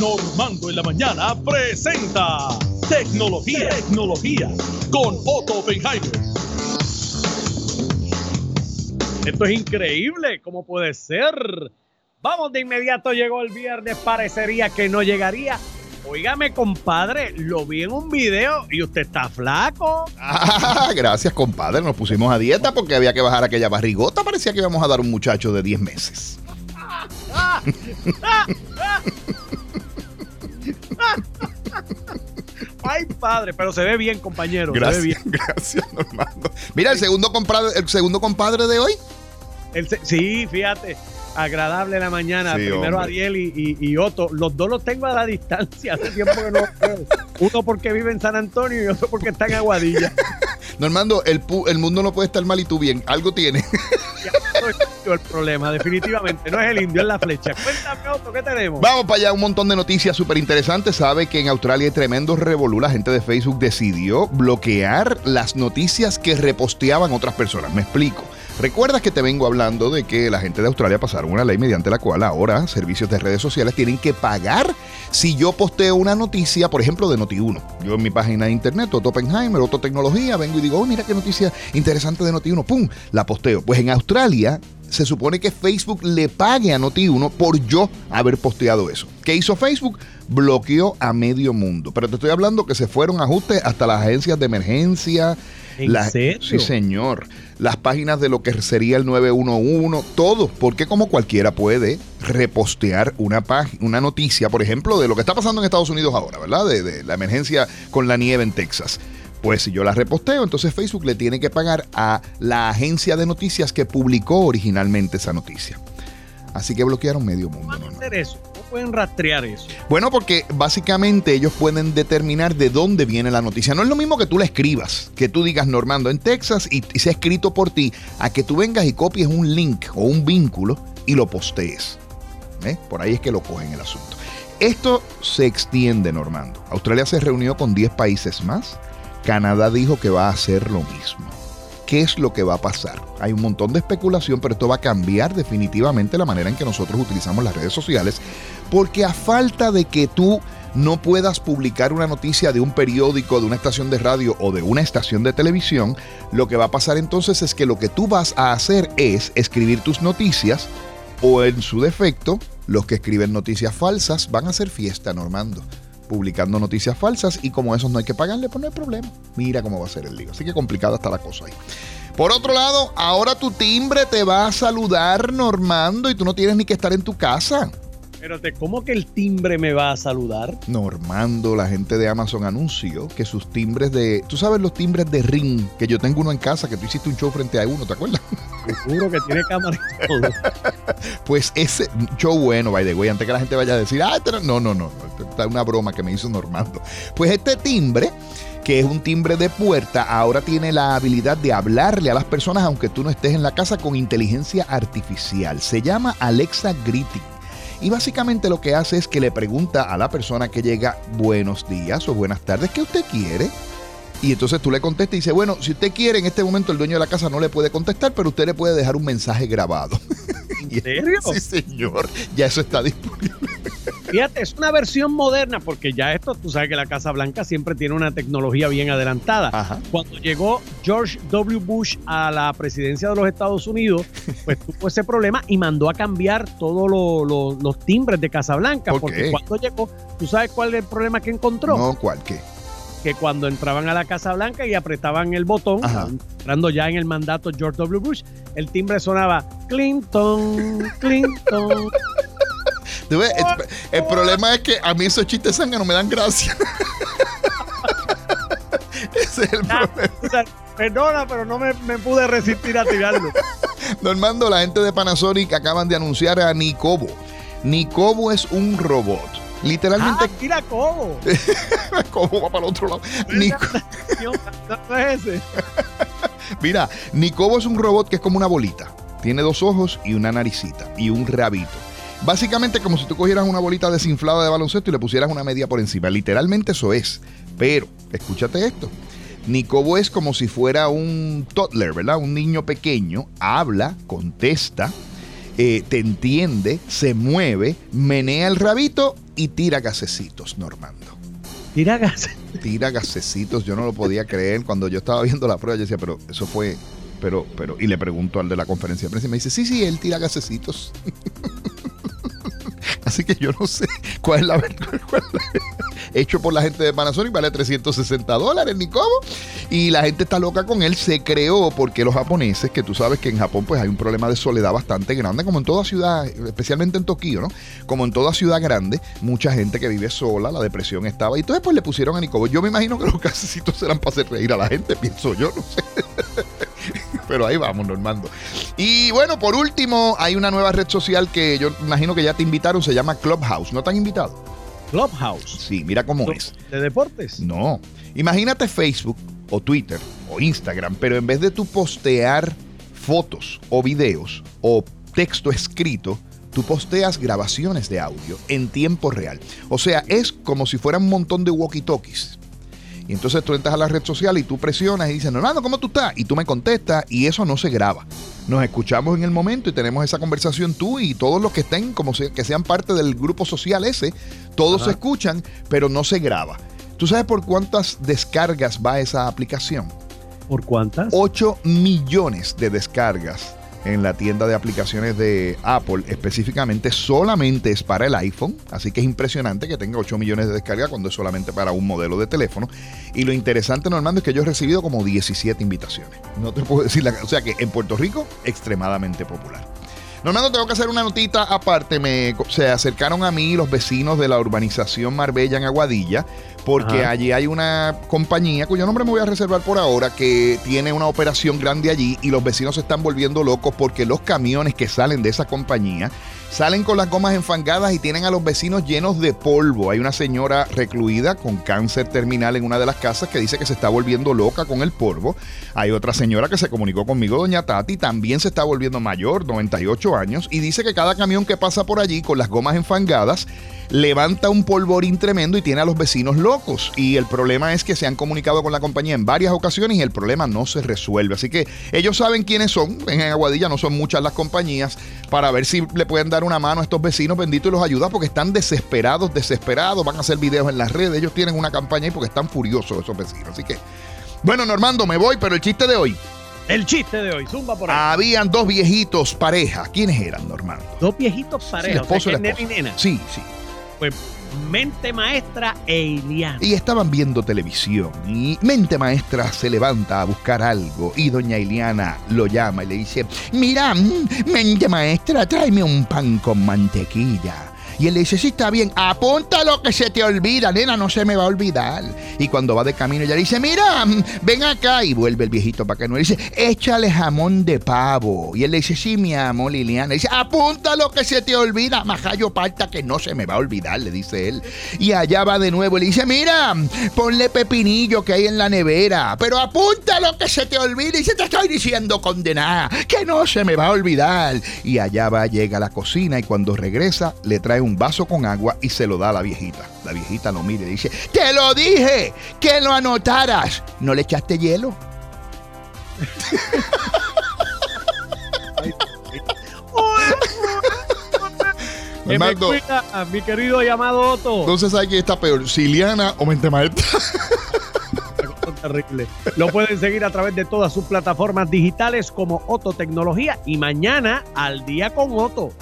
Normando en la mañana presenta Tecnología, Tecnología con Otto Oppenheimer. Esto es increíble, ¿cómo puede ser? Vamos de inmediato, llegó el viernes, parecería que no llegaría. Óigame, compadre, lo vi en un video y usted está flaco. Ah, gracias, compadre. Nos pusimos a dieta porque había que bajar aquella barrigota. Parecía que íbamos a dar un muchacho de 10 meses. Ay, padre, pero se ve bien, compañero. Gracias, se ve bien. gracias, Normando. Mira, el segundo compadre, el segundo compadre de hoy. El sí, fíjate, agradable la mañana. Sí, Primero hombre. Ariel y, y- y Otto. Los dos los tengo a la distancia. Hace tiempo que no los veo. Uno porque vive en San Antonio y otro porque está en Aguadilla. Normando, el, pu- el mundo no puede estar mal y tú bien. Algo tiene. El problema, definitivamente. No es el indio, es la flecha. Cuéntame, Otto, ¿qué tenemos? Vamos para allá, un montón de noticias súper interesantes. Sabe que en Australia hay tremendo revolú. La gente de Facebook decidió bloquear las noticias que reposteaban otras personas. Me explico. ¿Recuerdas que te vengo hablando de que la gente de Australia pasaron una ley mediante la cual ahora servicios de redes sociales tienen que pagar si yo posteo una noticia, por ejemplo, de Noti1? Yo en mi página de internet, Otto Oppenheimer, Otto Tecnología, vengo y digo, oh, mira qué noticia interesante de Noti1, ¡pum! La posteo. Pues en Australia se supone que Facebook le pague a Noti1 por yo haber posteado eso. ¿Qué hizo Facebook? Bloqueó a medio mundo. Pero te estoy hablando que se fueron ajustes hasta las agencias de emergencia. ¿En la- serio? Sí, señor. Las páginas de lo que sería el 911, todo. Porque como cualquiera puede repostear una, página, una noticia, por ejemplo, de lo que está pasando en Estados Unidos ahora, ¿verdad? De, de la emergencia con la nieve en Texas. Pues si yo la reposteo, entonces Facebook le tiene que pagar a la agencia de noticias que publicó originalmente esa noticia. Así que bloquearon medio mundo. ¿Cómo hacer eso? ¿Cómo pueden rastrear eso? Bueno, porque básicamente ellos pueden determinar de dónde viene la noticia. No es lo mismo que tú la escribas, que tú digas Normando en Texas y, y sea escrito por ti, a que tú vengas y copies un link o un vínculo y lo postees. ¿Eh? Por ahí es que lo cogen el asunto. Esto se extiende, Normando. Australia se reunió con 10 países más. Canadá dijo que va a hacer lo mismo. ¿Qué es lo que va a pasar? Hay un montón de especulación, pero esto va a cambiar definitivamente la manera en que nosotros utilizamos las redes sociales, porque a falta de que tú no puedas publicar una noticia de un periódico, de una estación de radio o de una estación de televisión, lo que va a pasar entonces es que lo que tú vas a hacer es escribir tus noticias o en su defecto, los que escriben noticias falsas van a hacer fiesta, Normando publicando noticias falsas y como esos no hay que pagarle, pues no hay problema. Mira cómo va a ser el lío. Así que complicada está la cosa ahí. Por otro lado, ahora tu timbre te va a saludar, Normando, y tú no tienes ni que estar en tu casa. Espérate, ¿cómo que el timbre me va a saludar? Normando, la gente de Amazon anunció que sus timbres de. Tú sabes los timbres de ring, que yo tengo uno en casa, que tú hiciste un show frente a uno, ¿te acuerdas? Que tiene y todo. Pues ese show bueno, by the way, antes que la gente vaya a decir, ah, este no, no, no, no, esta es una broma que me hizo Normando. Pues este timbre, que es un timbre de puerta, ahora tiene la habilidad de hablarle a las personas aunque tú no estés en la casa con inteligencia artificial. Se llama Alexa Greeting. Y básicamente lo que hace es que le pregunta a la persona que llega buenos días o buenas tardes, ¿qué usted quiere? Y entonces tú le contestas y dice, bueno, si usted quiere, en este momento el dueño de la casa no le puede contestar, pero usted le puede dejar un mensaje grabado. ¿En serio? Sí, señor. Ya eso está disponible. Fíjate, es una versión moderna porque ya esto, tú sabes que la Casa Blanca siempre tiene una tecnología bien adelantada. Ajá. Cuando llegó George W. Bush a la presidencia de los Estados Unidos, pues tuvo ese problema y mandó a cambiar todos lo- lo- los timbres de Casa Blanca. ¿Por Porque cuando llegó, ¿tú sabes cuál es el problema que encontró? No, ¿cuál qué? Que cuando entraban a la Casa Blanca y apretaban el botón, Ajá. entrando ya en el mandato George W. Bush, el timbre sonaba Clinton, Clinton. El, el problema es que a mí esos chistes sangre no me dan gracia. Ese es el Ah, problema. o sea, perdona, pero no me, me pude resistir a tirarlo. Normando, la gente de Panasonic acaban de anunciar a Nicobo. Nicobo es un robot. Literalmente, Ah, mira cómo. ¿cómo va para el otro lado? Nico-. Mira, Nicobo es un robot que es como una bolita. Tiene dos ojos y una naricita y un rabito. Básicamente como si tú cogieras una bolita desinflada de baloncesto y le pusieras una media por encima. Literalmente eso es. Pero, escúchate esto. Nicobo es como si fuera un toddler, ¿verdad? Un niño pequeño. Habla, contesta, eh, te entiende, se mueve, menea el rabito y tira gasecitos, Normando. Tira gas. Tira gasecitos, yo no lo podía creer. Cuando yo estaba viendo la prueba, yo decía, pero eso fue, pero, pero, y le pregunto al de la conferencia de prensa y me dice, sí, sí, él tira gasecitos. Así que yo no sé cuál es la verdad. Hecho por la gente de Panasonic, vale 360 dólares, ni cómo. Y la gente está loca con él. Se creó porque los japoneses, que tú sabes que en Japón pues hay un problema de soledad bastante grande, como en toda ciudad, especialmente en Tokio, ¿no? Como en toda ciudad grande, mucha gente que vive sola, la depresión estaba. Y entonces pues le pusieron a Nicobo. Yo me imagino que los casecitos serán para hacer reír a la gente, pienso yo, no sé. Pero ahí vamos, Normando. Y bueno, por último, hay una nueva red social que yo imagino que ya te invitaron, se llama Clubhouse. ¿No te han invitado? Clubhouse. Sí, mira cómo es. ¿De deportes? No. Imagínate Facebook o Twitter o Instagram, pero en vez de tú postear fotos o videos o texto escrito, tú posteas grabaciones de audio en tiempo real. O sea, es como si fuera un montón de walkie-talkies. Y entonces tú entras a la red social y tú presionas y dices, Normando, ¿cómo tú estás? Y tú me contestas y eso no se graba. Nos escuchamos en el momento y tenemos esa conversación tú y todos los que estén, como que sean parte del grupo social ese, todos se escuchan, pero no se graba. ¿Tú sabes por cuántas descargas va esa aplicación? ¿Por cuántas? 8 millones de descargas en la tienda de aplicaciones de Apple específicamente solamente es para el iPhone, así que es impresionante que tenga 8 millones de descargas cuando es solamente para un modelo de teléfono. Y lo interesante, Normando, es que yo he recibido como 17 invitaciones. No te puedo decir, la, o sea que en Puerto Rico, extremadamente popular. Normando, tengo que hacer una notita aparte. Me, se acercaron a mí los vecinos de la urbanización Marbella en Aguadilla porque allí hay una compañía cuyo nombre me voy a reservar por ahora que tiene una operación grande allí y los vecinos se están volviendo locos porque los camiones que salen de esa compañía salen con las gomas enfangadas y tienen a los vecinos llenos de polvo. Hay una señora recluida con cáncer terminal en una de las casas que dice que se está volviendo loca con el polvo. Hay otra señora que se comunicó conmigo, doña Tati, también se está volviendo mayor, 98 años, y dice que cada camión que pasa por allí con las gomas enfangadas levanta un polvorín tremendo y tiene a los vecinos locos. Y el problema es que se han comunicado con la compañía en varias ocasiones y el problema no se resuelve. Así que ellos saben quiénes son. En Aguadilla no son muchas las compañías para ver si le pueden dar una mano a estos vecinos benditos y los ayuda porque están desesperados, desesperados. Van a hacer videos en las redes. Ellos tienen una campaña ahí porque están furiosos esos vecinos. Así que, bueno, Normando, me voy, pero el chiste de hoy. El chiste de hoy, zumba por ahí. Habían dos viejitos pareja. ¿Quiénes eran, Normando? Dos viejitos pareja. Sí, esposo o y nena. Sí, sí. Pues mente maestra e Iliana. Y estaban viendo televisión y mente maestra se levanta a buscar algo y doña Iliana lo llama y le dice, mira, mm, mente maestra, tráeme un pan con mantequilla. Y él le dice, sí, está bien, apunta lo que se te olvida, nena, no se me va a olvidar. Y cuando va de camino, ella dice, mira, ven acá. Y vuelve el viejito para que no. Y dice, échale jamón de pavo. Y él le dice, sí, mi amor, Liliana. Dice, apunta lo que se te olvida, majayo parta que no se me va a olvidar, le dice él. Y allá va de nuevo le dice, mira, ponle pepinillo que hay en la nevera. Pero apunta lo que se te olvida. Y dice, te estoy diciendo, condenada, que no se me va a olvidar. Y allá va, llega a la cocina y cuando regresa, le trae un vaso con agua y se lo da a la viejita. La viejita lo mira y dice, te lo dije, que lo anotaras. ¿No le echaste hielo? a mi querido llamado Otto. Entonces hay que está peor, Siliana o Mente Maestra. Terrible. Lo pueden seguir a través de todas sus plataformas digitales como Otto Tecnología y mañana al día con Otto.